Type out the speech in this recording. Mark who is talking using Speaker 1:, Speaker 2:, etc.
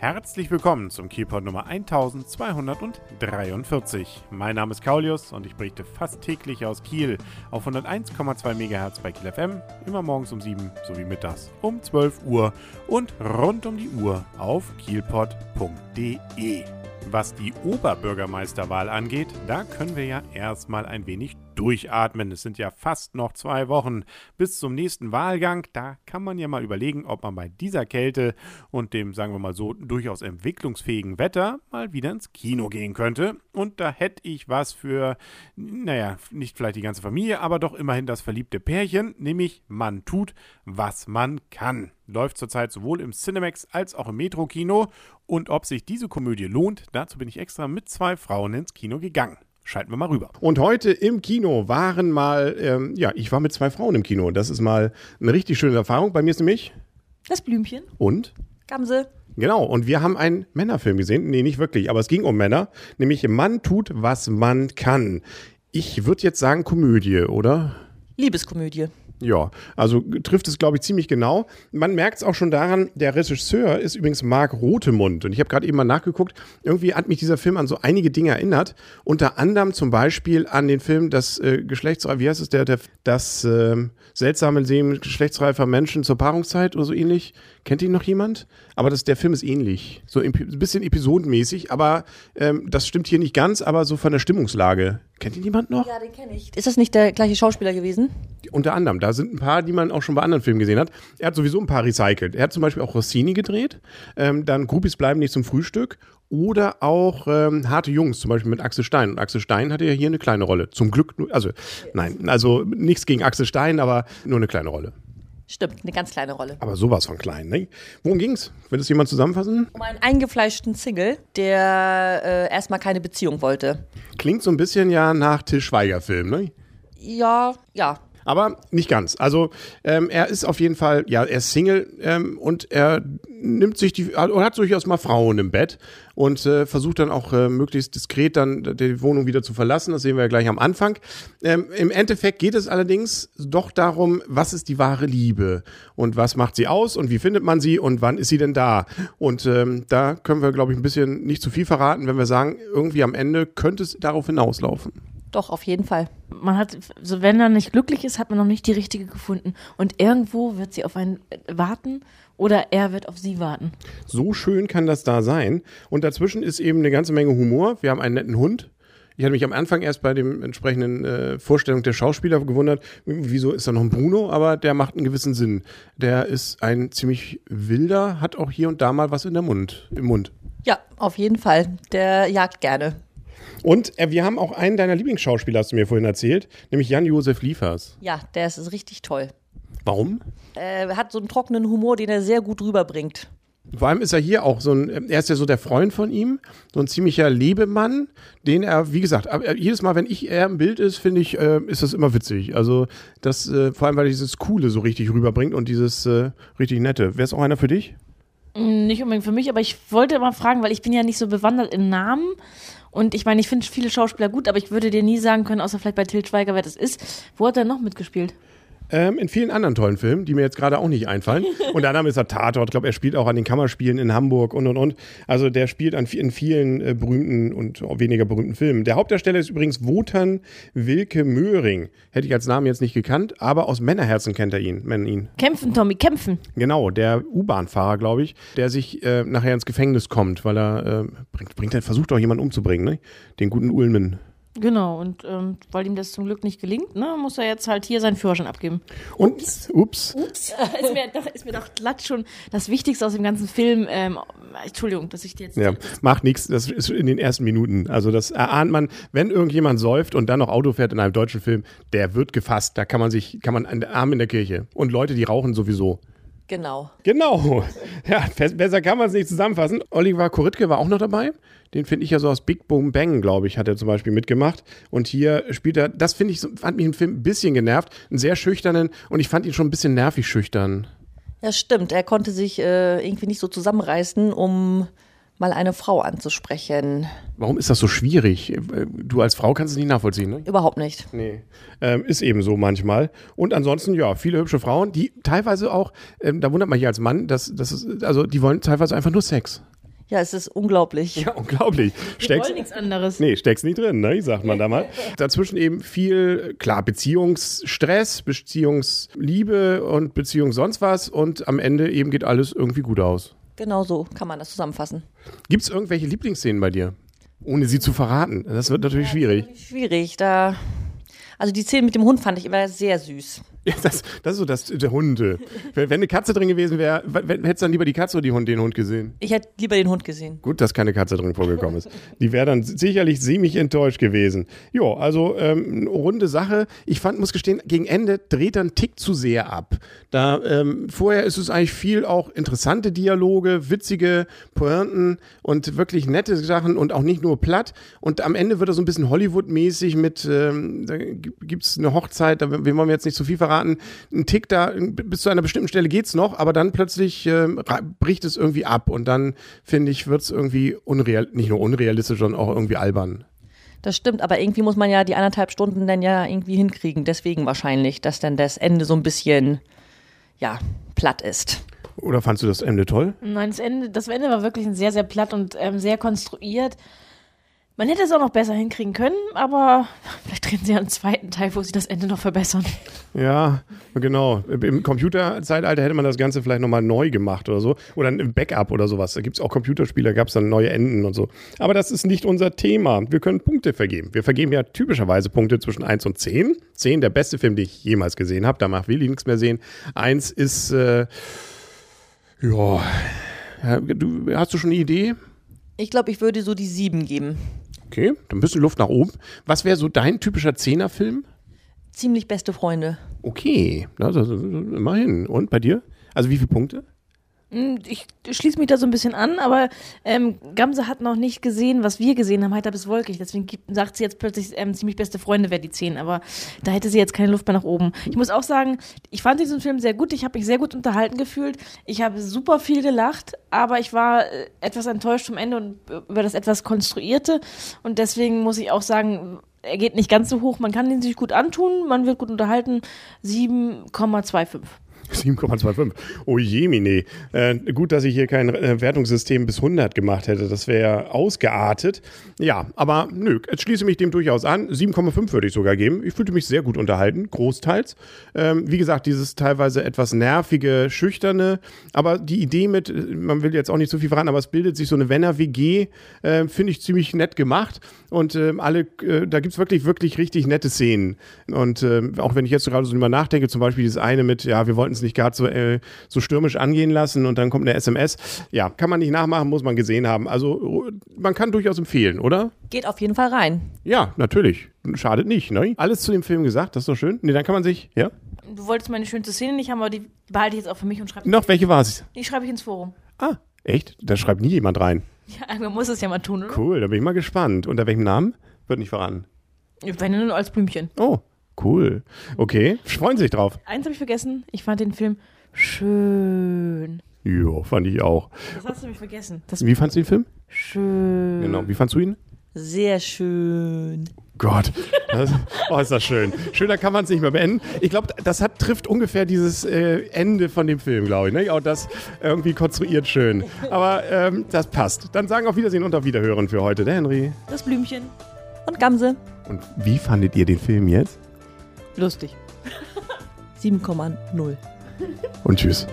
Speaker 1: Herzlich willkommen zum Kielpot Nummer 1243. Mein Name ist Kaulius und ich berichte fast täglich aus Kiel auf 101,2 MHz bei Kiel FM, immer morgens um 7 sowie mittags um 12 Uhr und rund um die Uhr auf kielpot.de. Was die Oberbürgermeisterwahl angeht, da können wir ja erstmal ein wenig durchatmen. Es sind ja fast noch zwei Wochen bis zum nächsten Wahlgang. Da kann man ja mal überlegen, ob man bei dieser Kälte und dem, sagen wir mal so, durchaus entwicklungsfähigen Wetter mal wieder ins Kino gehen könnte. Und da hätte ich was für, naja, nicht vielleicht die ganze Familie, aber doch immerhin das verliebte Pärchen, nämlich Man tut, was man kann. Läuft zurzeit sowohl im Cinemax als auch im Metro-Kino. Und ob sich diese Komödie lohnt, dazu bin ich extra mit zwei Frauen ins Kino gegangen. Schalten wir mal rüber. Und heute im Kino waren mal, ähm, ja, ich war mit zwei Frauen im Kino. Das ist mal eine richtig schöne Erfahrung. Bei mir ist nämlich.
Speaker 2: Das Blümchen.
Speaker 1: Und?
Speaker 2: Gamse.
Speaker 1: Genau, und wir haben einen Männerfilm gesehen. Nee, nicht wirklich, aber es ging um Männer. Nämlich Mann tut, was man kann. Ich würde jetzt sagen Komödie, oder?
Speaker 2: Liebeskomödie.
Speaker 1: Ja, also trifft es, glaube ich, ziemlich genau. Man merkt es auch schon daran, der Regisseur ist übrigens Marc Rotemund. Und ich habe gerade eben mal nachgeguckt, irgendwie hat mich dieser Film an so einige Dinge erinnert. Unter anderem zum Beispiel an den Film Das äh, Geschlechtsreif, wie heißt es, der, der das äh, seltsame Leben geschlechtsreifer Menschen zur Paarungszeit oder so ähnlich. Kennt ihn noch jemand? Aber das, der Film ist ähnlich. So ein bisschen episodenmäßig, aber ähm, das stimmt hier nicht ganz, aber so von der Stimmungslage. Kennt ihn jemand noch?
Speaker 2: Ja, den kenne ich. Ist das nicht der gleiche Schauspieler gewesen?
Speaker 1: Unter anderem. Da sind ein paar, die man auch schon bei anderen Filmen gesehen hat. Er hat sowieso ein paar recycelt. Er hat zum Beispiel auch Rossini gedreht. Ähm, dann Groupies bleiben nicht zum Frühstück. Oder auch ähm, Harte Jungs, zum Beispiel mit Axel Stein. Und Axel Stein hatte ja hier eine kleine Rolle. Zum Glück, also nein, also nichts gegen Axel Stein, aber nur eine kleine Rolle.
Speaker 2: Stimmt, eine ganz kleine Rolle.
Speaker 1: Aber sowas von klein, ne? Worum ging's? Will das jemand zusammenfassen?
Speaker 2: Um einen eingefleischten Single, der äh, erstmal keine Beziehung wollte.
Speaker 1: Klingt so ein bisschen ja nach Till Schweiger-Film, ne?
Speaker 2: Ja, ja.
Speaker 1: Aber nicht ganz. Also ähm, er ist auf jeden Fall, ja, er ist Single ähm, und er nimmt sich die, oder hat durchaus mal Frauen im Bett und äh, versucht dann auch äh, möglichst diskret dann die Wohnung wieder zu verlassen. Das sehen wir ja gleich am Anfang. Ähm, Im Endeffekt geht es allerdings doch darum, was ist die wahre Liebe und was macht sie aus und wie findet man sie und wann ist sie denn da? Und ähm, da können wir, glaube ich, ein bisschen nicht zu viel verraten, wenn wir sagen, irgendwie am Ende könnte es darauf hinauslaufen.
Speaker 2: Doch, auf jeden Fall.
Speaker 3: Man hat, so wenn er nicht glücklich ist, hat man noch nicht die richtige gefunden. Und irgendwo wird sie auf einen warten oder er wird auf sie warten.
Speaker 1: So schön kann das da sein. Und dazwischen ist eben eine ganze Menge Humor. Wir haben einen netten Hund. Ich hatte mich am Anfang erst bei dem entsprechenden äh, Vorstellung der Schauspieler gewundert, wieso ist da noch ein Bruno, aber der macht einen gewissen Sinn. Der ist ein ziemlich wilder, hat auch hier und da mal was in der Mund, im Mund.
Speaker 2: Ja, auf jeden Fall. Der jagt gerne.
Speaker 1: Und äh, wir haben auch einen deiner Lieblingsschauspieler, hast du mir vorhin erzählt, nämlich Jan-Josef Liefers.
Speaker 2: Ja, der ist richtig toll.
Speaker 1: Warum?
Speaker 2: Er hat so einen trockenen Humor, den er sehr gut rüberbringt.
Speaker 1: Vor allem ist er hier auch so ein, er ist ja so der Freund von ihm, so ein ziemlicher Lebemann, den er, wie gesagt, jedes Mal, wenn ich er im Bild ist, finde ich, äh, ist das immer witzig. Also das, äh, vor allem, weil er dieses Coole so richtig rüberbringt und dieses äh, richtig Nette. Wäre es auch einer für dich?
Speaker 3: Mm, nicht unbedingt für mich, aber ich wollte mal fragen, weil ich bin ja nicht so bewandert in Namen und ich meine, ich finde viele Schauspieler gut, aber ich würde dir nie sagen können, außer vielleicht bei Til Schweiger, wer das ist. Wo hat er noch mitgespielt?
Speaker 1: Ähm, in vielen anderen tollen Filmen, die mir jetzt gerade auch nicht einfallen. Und der Name ist er Tatort. Ich glaube, er spielt auch an den Kammerspielen in Hamburg und und und. Also der spielt an, in vielen äh, berühmten und weniger berühmten Filmen. Der Hauptdarsteller ist übrigens Wotan Wilke Möhring. Hätte ich als Namen jetzt nicht gekannt, aber aus Männerherzen kennt er ihn. Man ihn.
Speaker 3: Kämpfen, Tommy, kämpfen.
Speaker 1: Genau, der U-Bahn-Fahrer, glaube ich, der sich äh, nachher ins Gefängnis kommt, weil er äh, bringt, bringt, versucht auch jemanden umzubringen, ne? Den guten Ulmen.
Speaker 3: Genau, und ähm, weil ihm das zum Glück nicht gelingt, ne, muss er jetzt halt hier seinen Führerschein abgeben.
Speaker 1: Und, ups. Ups.
Speaker 3: ups. ist, mir doch, ist mir doch glatt schon das Wichtigste aus dem ganzen Film. Ähm, Entschuldigung, dass ich dir jetzt.
Speaker 1: Ja, macht nichts, das ist in den ersten Minuten. Also, das erahnt man, wenn irgendjemand säuft und dann noch Auto fährt in einem deutschen Film, der wird gefasst. Da kann man sich, kann man einen Arm in der Kirche. Und Leute, die rauchen sowieso.
Speaker 2: Genau.
Speaker 1: Genau. Ja, besser kann man es nicht zusammenfassen. Oliver Koritke war auch noch dabei. Den finde ich ja so aus Big Boom Bang, glaube ich, hat er zum Beispiel mitgemacht. Und hier spielt er, das finde ich, fand mich im Film ein bisschen genervt, einen sehr schüchternen und ich fand ihn schon ein bisschen nervig schüchtern.
Speaker 2: Ja, stimmt. Er konnte sich äh, irgendwie nicht so zusammenreißen, um mal eine Frau anzusprechen.
Speaker 1: Warum ist das so schwierig? Du als Frau kannst es nicht nachvollziehen, ne?
Speaker 2: Überhaupt nicht.
Speaker 1: Nee. Ähm, ist eben so manchmal. Und ansonsten, ja, viele hübsche Frauen, die teilweise auch, ähm, da wundert man hier als Mann, dass, dass es, also die wollen teilweise einfach nur Sex.
Speaker 2: Ja, es ist unglaublich.
Speaker 1: Ja, unglaublich. Steckst,
Speaker 3: wollen nichts anderes.
Speaker 1: Nee, steckst nicht drin, ne? sagt man da mal. Dazwischen eben viel, klar, Beziehungsstress, Beziehungsliebe und Beziehung sonst was und am Ende eben geht alles irgendwie gut aus.
Speaker 2: Genau so kann man das zusammenfassen.
Speaker 1: Gibt es irgendwelche Lieblingsszenen bei dir? Ohne sie zu verraten. Das wird natürlich schwierig.
Speaker 2: Schwierig, da. Also die Szene mit dem Hund fand ich immer sehr süß.
Speaker 1: Ja, das, das ist so das, der Hunde. Wenn, wenn eine Katze drin gewesen wäre, hättest du dann lieber die Katze oder die Hund, den Hund gesehen?
Speaker 2: Ich hätte lieber den Hund gesehen.
Speaker 1: Gut, dass keine Katze drin vorgekommen ist. Die wäre dann sicherlich ziemlich enttäuscht gewesen. Jo, also ähm, eine runde Sache. Ich fand, muss gestehen, gegen Ende dreht einen Tick zu sehr ab. Da ähm, vorher ist es eigentlich viel auch interessante Dialoge, witzige Pointen und wirklich nette Sachen und auch nicht nur platt. Und am Ende wird er so ein bisschen Hollywood-mäßig mit, ähm, da gibt es eine Hochzeit, da wir wollen jetzt nicht zu viel verraten. Ein Tick da, bis zu einer bestimmten Stelle geht's noch, aber dann plötzlich ra- bricht es irgendwie ab und dann, finde ich, wird's irgendwie unreal, nicht nur unrealistisch, sondern auch irgendwie albern.
Speaker 2: Das stimmt, aber irgendwie muss man ja die anderthalb Stunden dann ja irgendwie hinkriegen. Deswegen wahrscheinlich, dass dann das Ende so ein bisschen, ja, platt ist.
Speaker 1: Oder fandst du das Ende toll?
Speaker 3: Nein, das Ende, das Ende war wirklich sehr, sehr platt und ähm, sehr konstruiert. Man hätte es auch noch besser hinkriegen können, aber vielleicht drehen sie ja einen zweiten Teil, wo sie das Ende noch verbessern.
Speaker 1: Ja, genau. Im Computerzeitalter hätte man das Ganze vielleicht nochmal neu gemacht oder so. Oder ein Backup oder sowas. Da gibt's auch Computerspiele, da gab's dann neue Enden und so. Aber das ist nicht unser Thema. Wir können Punkte vergeben. Wir vergeben ja typischerweise Punkte zwischen 1 und 10. 10, der beste Film, den ich jemals gesehen habe. Danach will ich nichts mehr sehen. 1 ist, äh, ja, Ja, du, hast du schon eine Idee?
Speaker 2: Ich glaube, ich würde so die sieben geben.
Speaker 1: Okay, dann ein bisschen Luft nach oben. Was wäre so dein typischer Zehnerfilm?
Speaker 2: Ziemlich beste Freunde.
Speaker 1: Okay, das, immerhin. Und bei dir? Also wie viele Punkte?
Speaker 3: Hm, Ich schließe mich da so ein bisschen an, aber ähm, Gamse hat noch nicht gesehen, was wir gesehen haben, heiter bis wolkig. Deswegen gibt, sagt sie jetzt plötzlich, ähm, ziemlich beste Freunde wäre die 10, aber da hätte sie jetzt keine Luft mehr nach oben. Ich muss auch sagen, ich fand diesen Film sehr gut, ich habe mich sehr gut unterhalten gefühlt, ich habe super viel gelacht, aber ich war äh, etwas enttäuscht vom Ende und äh, über das etwas Konstruierte. Und deswegen muss ich auch sagen, er geht nicht ganz so hoch, man kann ihn sich gut antun, man wird gut unterhalten, 7,25.
Speaker 1: 7,25. Oh je, Mine. Äh, gut, dass ich hier kein äh, Wertungssystem bis 100 gemacht hätte. Das wäre ausgeartet. Ja, aber nö, jetzt schließe mich dem durchaus an. 7,5 würde ich sogar geben. Ich fühlte mich sehr gut unterhalten, großteils. Ähm, wie gesagt, dieses teilweise etwas nervige, schüchterne, aber die Idee mit, man will jetzt auch nicht zu viel verraten, aber es bildet sich so eine Wenner-WG, äh, finde ich ziemlich nett gemacht. Und ähm, alle, äh, da gibt's wirklich, wirklich richtig nette Szenen. Und ähm, auch wenn ich jetzt gerade so drüber nachdenke, zum Beispiel dieses eine mit, ja, wir wollten es nicht gerade so, äh, so stürmisch angehen lassen und dann kommt eine SMS. Ja, kann man nicht nachmachen, muss man gesehen haben. Also man kann durchaus empfehlen, oder?
Speaker 2: Geht auf jeden Fall rein.
Speaker 1: Ja, natürlich. Schadet nicht, ne? Alles zu dem Film gesagt, das ist doch schön. Nee, dann kann man sich, ja?
Speaker 3: Du wolltest meine schönste Szene nicht haben, aber die behalte ich jetzt auch für mich und schreibe
Speaker 1: Noch, welche war es?
Speaker 3: die schreibe ich ins Forum.
Speaker 1: Ah, echt? Da schreibt nie jemand rein.
Speaker 3: Ja, man muss es ja mal tun, oder?
Speaker 1: Cool, da bin ich mal gespannt. Unter welchem Namen? Wird nicht verraten.
Speaker 3: Wenn nur als Blümchen.
Speaker 1: Oh, cool. Okay, freuen Sie sich drauf.
Speaker 3: Eins habe ich vergessen. Ich fand den Film schön.
Speaker 1: Ja, fand ich auch.
Speaker 3: Das hast du mich vergessen. Das
Speaker 1: Wie fandst du den Film?
Speaker 3: schön.
Speaker 1: Genau, wie fandst du ihn?
Speaker 2: Sehr schön.
Speaker 1: Gott, das, oh, ist das schön. Schöner kann man es nicht mehr beenden. Ich glaube, das hat, trifft ungefähr dieses äh, Ende von dem Film, glaube ich. Ne? Auch das irgendwie konstruiert schön. Aber ähm, das passt. Dann sagen auf Wiedersehen und auf Wiederhören für heute, der Henry.
Speaker 3: Das Blümchen.
Speaker 2: Und Gamse.
Speaker 1: Und wie fandet ihr den Film jetzt?
Speaker 2: Lustig. 7,0.
Speaker 1: Und tschüss.